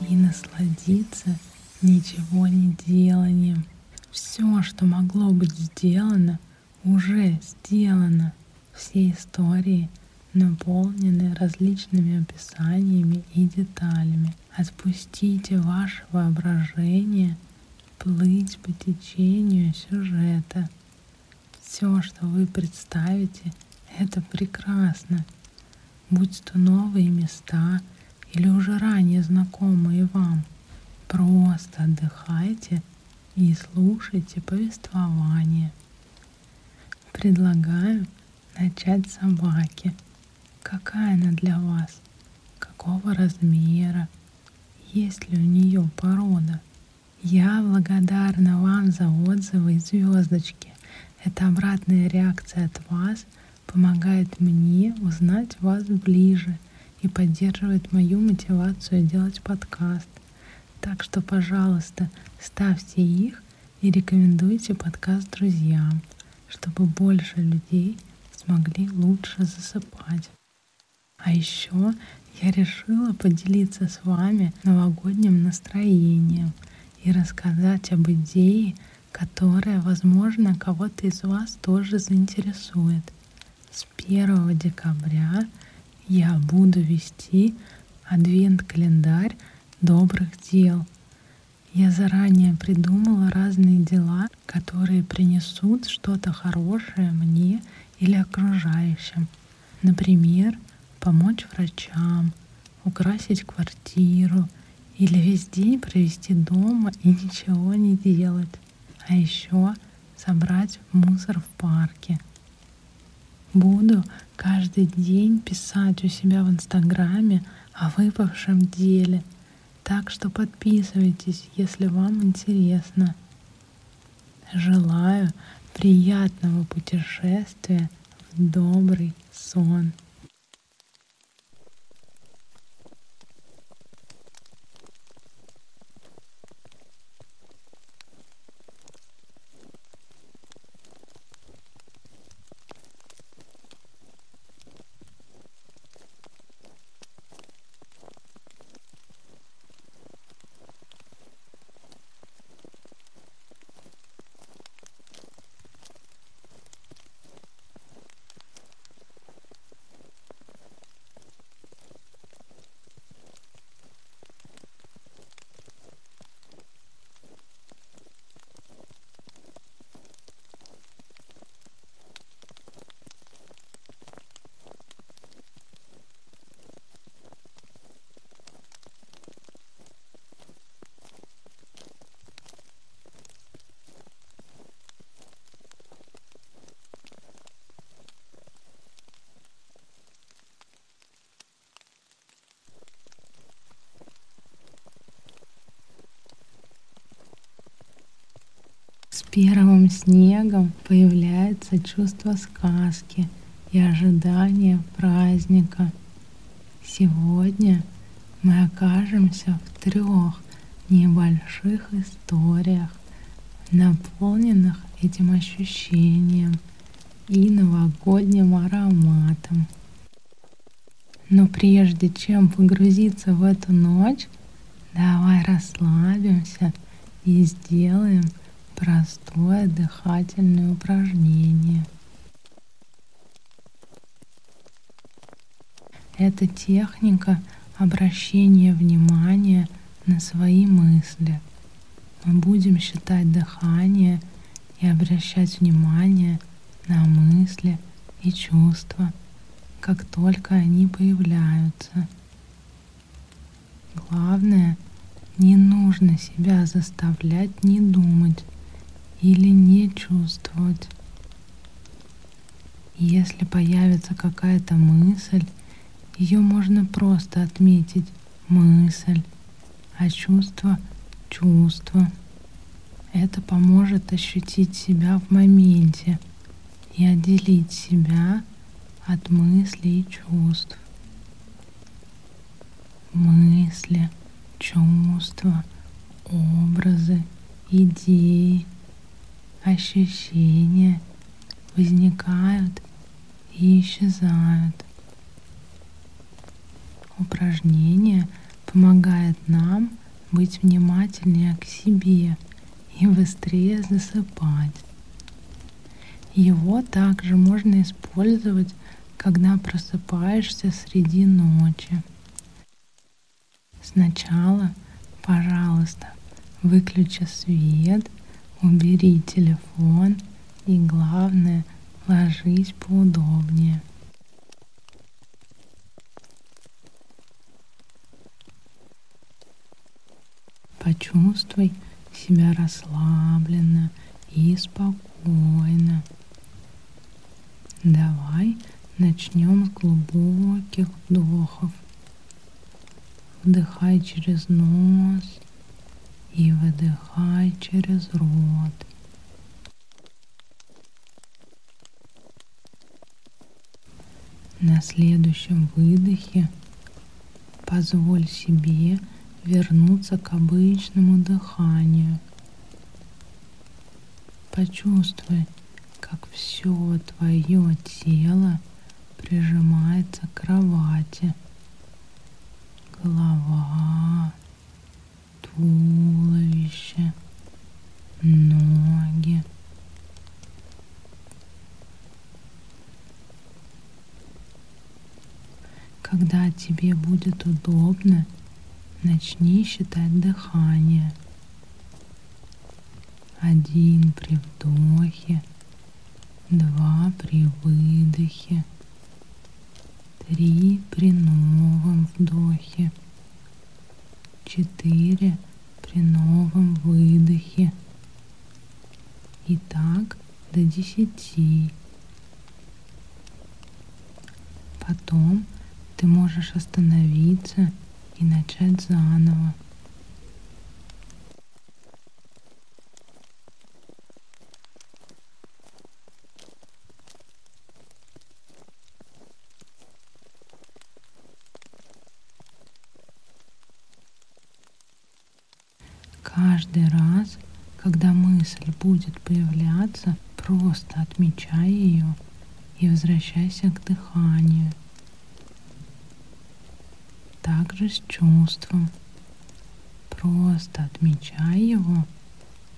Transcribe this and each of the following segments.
и насладиться ничего не деланием. Все, что могло быть сделано, уже сделано. Все истории наполнены различными описаниями и деталями. Отпустите ваше воображение плыть по течению сюжета. Все, что вы представите, это прекрасно. Будь то новые места — или уже ранее знакомые вам. Просто отдыхайте и слушайте повествование. Предлагаю начать с собаки. Какая она для вас? Какого размера? Есть ли у нее порода? Я благодарна вам за отзывы и звездочки. Эта обратная реакция от вас помогает мне узнать вас ближе – и поддерживает мою мотивацию делать подкаст. Так что, пожалуйста, ставьте их и рекомендуйте подкаст друзьям, чтобы больше людей смогли лучше засыпать. А еще я решила поделиться с вами новогодним настроением и рассказать об идее, которая, возможно, кого-то из вас тоже заинтересует. С 1 декабря я буду вести адвент-календарь добрых дел. Я заранее придумала разные дела, которые принесут что-то хорошее мне или окружающим. Например, помочь врачам, украсить квартиру или весь день провести дома и ничего не делать. А еще собрать мусор в парке. Буду каждый день писать у себя в Инстаграме о выпавшем деле. Так что подписывайтесь, если вам интересно. Желаю приятного путешествия в добрый сон. Первым снегом появляется чувство сказки и ожидание праздника. Сегодня мы окажемся в трех небольших историях, наполненных этим ощущением и новогодним ароматом. Но прежде чем погрузиться в эту ночь, давай расслабимся и сделаем простое дыхательное упражнение. Это техника обращения внимания на свои мысли. Мы будем считать дыхание и обращать внимание на мысли и чувства, как только они появляются. Главное, не нужно себя заставлять не думать или не чувствовать. Если появится какая-то мысль, ее можно просто отметить мысль а чувство — чувство. Это поможет ощутить себя в моменте и отделить себя от мыслей и чувств. Мысли, чувства, образы, идеи, ощущения возникают и исчезают. Упражнение помогает нам быть внимательнее к себе и быстрее засыпать. Его также можно использовать, когда просыпаешься среди ночи. Сначала, пожалуйста, выключи свет, убери телефон и, главное, ложись поудобнее. Почувствуй себя расслабленно и спокойно. Давай начнем с глубоких вдохов. Вдыхай через нос и выдыхай через рот. На следующем выдохе позволь себе вернуться к обычному дыханию. Почувствуй, как все твое тело прижимается к кровати. Голова, туловище, ноги. Когда тебе будет удобно, начни считать дыхание. Один при вдохе, два при выдохе, три при новом вдохе, четыре при новом выдохе. И так до десяти. Потом ты можешь остановиться и начать заново. Каждый раз, когда мысль будет появляться, просто отмечай ее и возвращайся к дыханию также с чувством. Просто отмечай его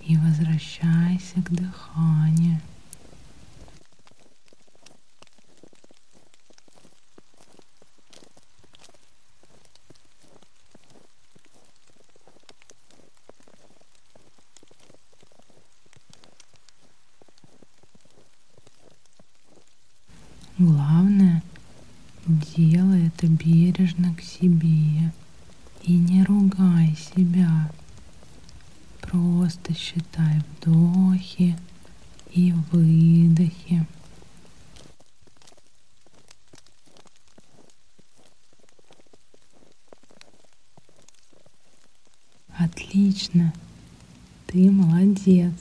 и возвращайся к дыханию. Главное Делай это бережно к себе и не ругай себя. Просто считай вдохи и выдохи. Отлично, ты молодец.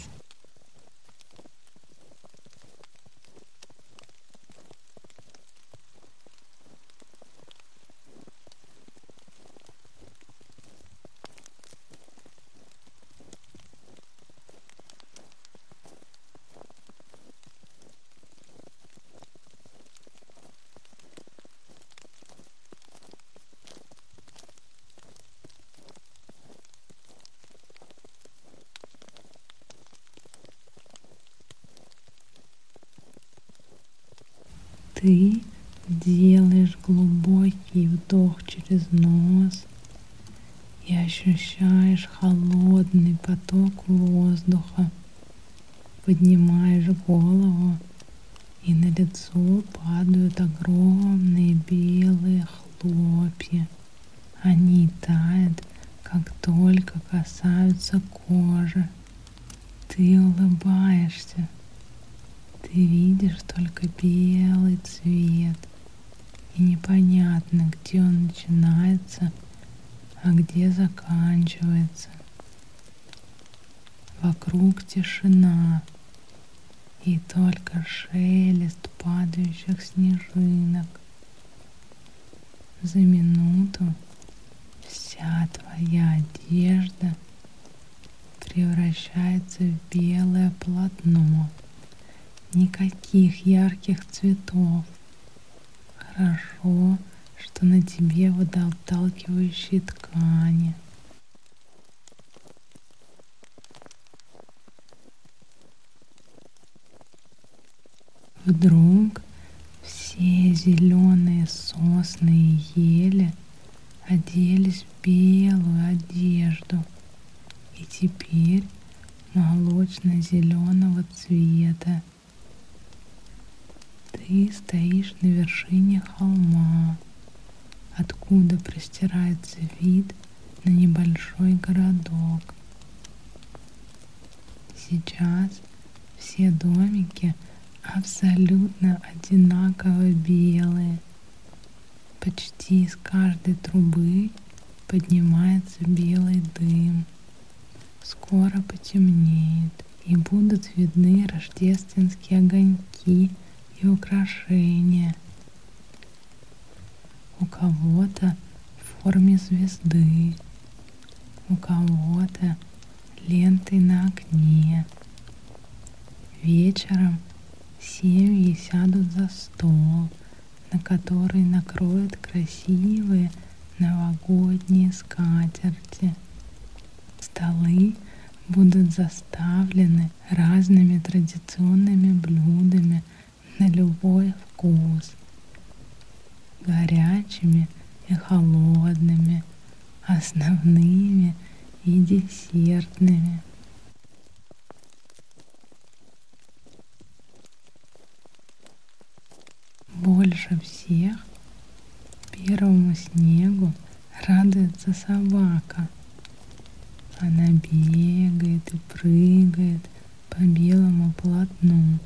Ты делаешь глубокий вдох через нос и ощущаешь холодный поток воздуха. Поднимаешь голову, и на лицо падают огромные белые хлопья. Они тают, как только касаются кожи. Ты улыбаешься ты видишь только белый цвет, и непонятно, где он начинается, а где заканчивается. Вокруг тишина и только шелест падающих снежинок. За минуту вся твоя одежда превращается в белое полотно. Никаких ярких цветов. Хорошо, что на тебе водоотталкивающие ткани. Вдруг все зеленые сосны и ели оделись в белую одежду и теперь молочно-зеленого цвета. Ты стоишь на вершине холма, откуда простирается вид на небольшой городок. Сейчас все домики – абсолютно одинаково белые. Почти из каждой трубы поднимается белый дым. Скоро потемнеет, и будут видны рождественские огоньки и украшения. У кого-то в форме звезды, у кого-то лентой на окне. Вечером Семьи сядут за стол, на который накроют красивые новогодние скатерти. Столы будут заставлены разными традиционными блюдами на любой вкус, горячими и холодными, основными и десертными. Больше всех первому снегу радуется собака. Она бегает и прыгает по белому полотну.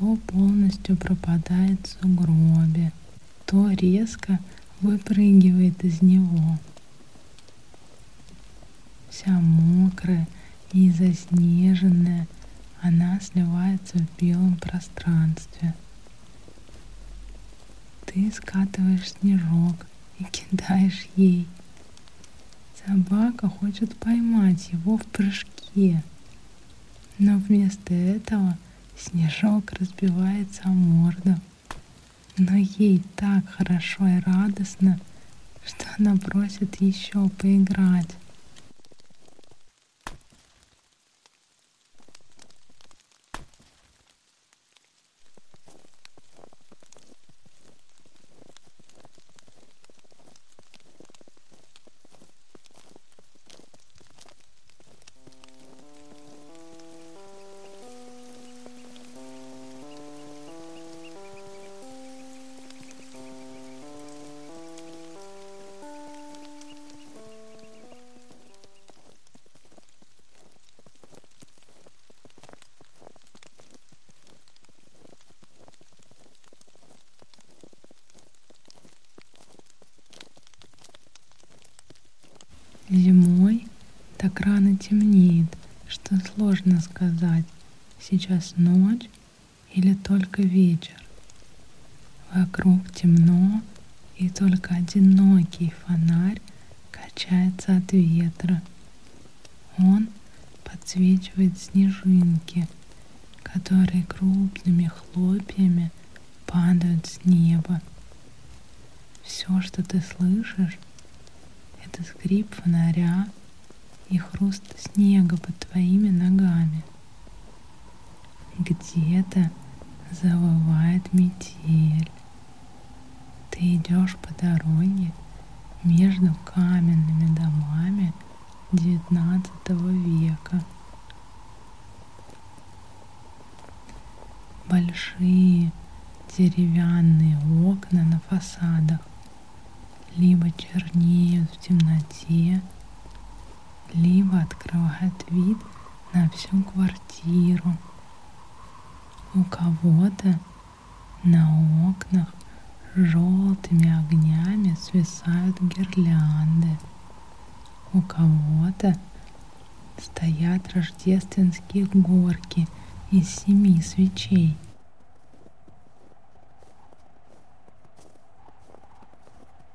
То полностью пропадает в сугробе, то резко выпрыгивает из него. Вся мокрая и заснеженная – она сливается в белом пространстве. Ты скатываешь снежок и кидаешь ей. Собака хочет поймать его в прыжке, но вместо этого снежок разбивается о морду. Но ей так хорошо и радостно, что она просит еще поиграть. Сказать, сейчас ночь или только вечер. Вокруг темно, и только одинокий фонарь качается от ветра. Он подсвечивает снежинки, которые крупными хлопьями падают с неба. Все, что ты слышишь, это скрип фонаря и хруст снега под твоими ногами. Где-то завывает метель. Ты идешь по дороге между каменными домами XIX века. Большие деревянные окна на фасадах либо чернеют в темноте, либо открывают вид на всю квартиру. У кого-то на окнах желтыми огнями свисают гирлянды. У кого-то стоят рождественские горки из семи свечей.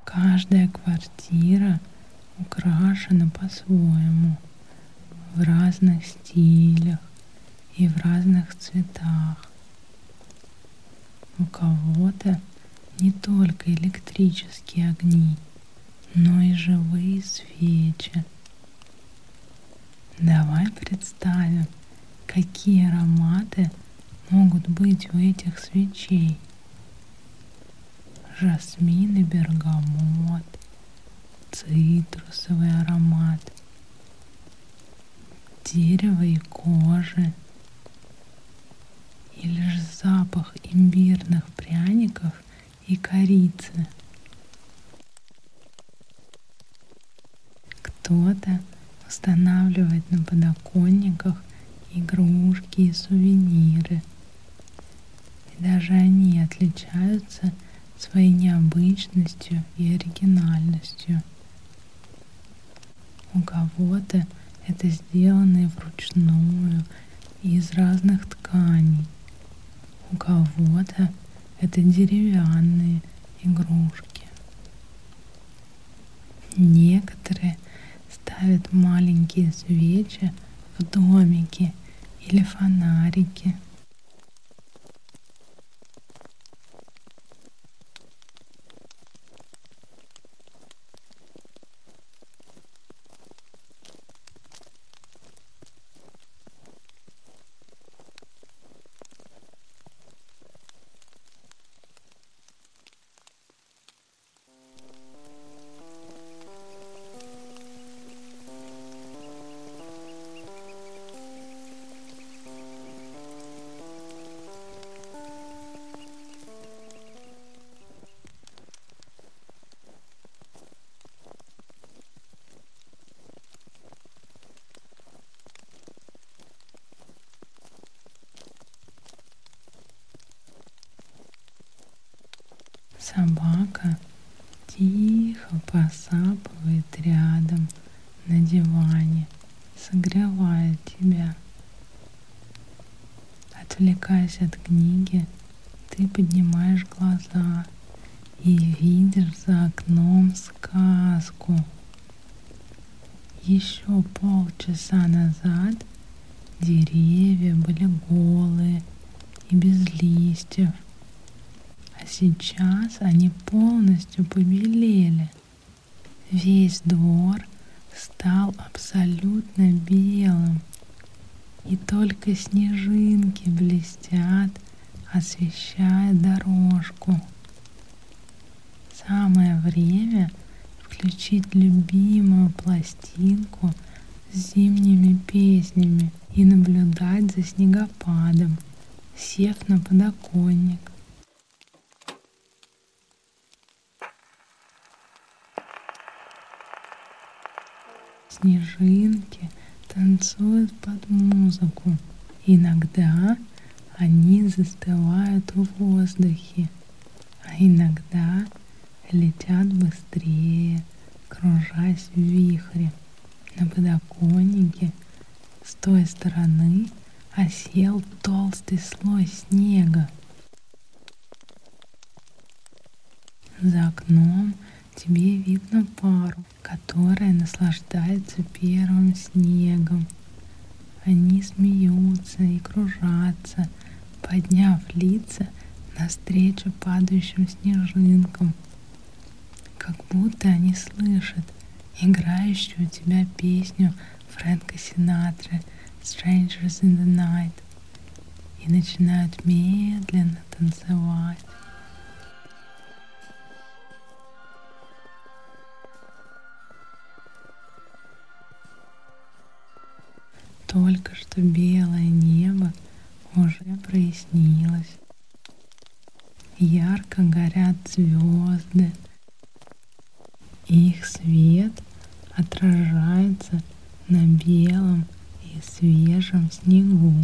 Каждая квартира украшена по-своему, в разных стилях и в разных цветах. У кого-то не только электрические огни, но и живые свечи. Давай представим, какие ароматы могут быть у этих свечей. Жасмин и бергамот, цитрусовый аромат, дерево и кожи, или же запах имбирных пряников и корицы. Кто-то устанавливает на подоконниках игрушки и сувениры. И даже они отличаются своей необычностью и оригинальностью. У кого-то это сделано вручную из разных тканей. У кого-то это деревянные игрушки. Некоторые ставят маленькие свечи в домике или фонарики – Собака тихо посапывает рядом на диване, согревая тебя. Отвлекаясь от книги, ты поднимаешь глаза и видишь за окном сказку. Еще полчаса назад деревья были голые и без листьев, сейчас они полностью побелели. Весь двор стал абсолютно белым, и только снежинки блестят, освещая дорожку. Самое время включить любимую пластинку с зимними песнями и наблюдать за снегопадом, сев на подоконник. Снежинки танцуют под музыку. Иногда они застывают в воздухе, а иногда летят быстрее, кружась в вихре. На подоконнике с той стороны осел толстый слой снега. За окном тебе видно пару, которая наслаждается первым снегом. Они смеются и кружатся, подняв лица навстречу падающим снежинкам, как будто они слышат играющую у тебя песню Фрэнка Синатры «Strangers in the Night» и начинают медленно танцевать. Только что белое небо уже прояснилось. Ярко горят звезды. Их свет отражается на белом и свежем снегу.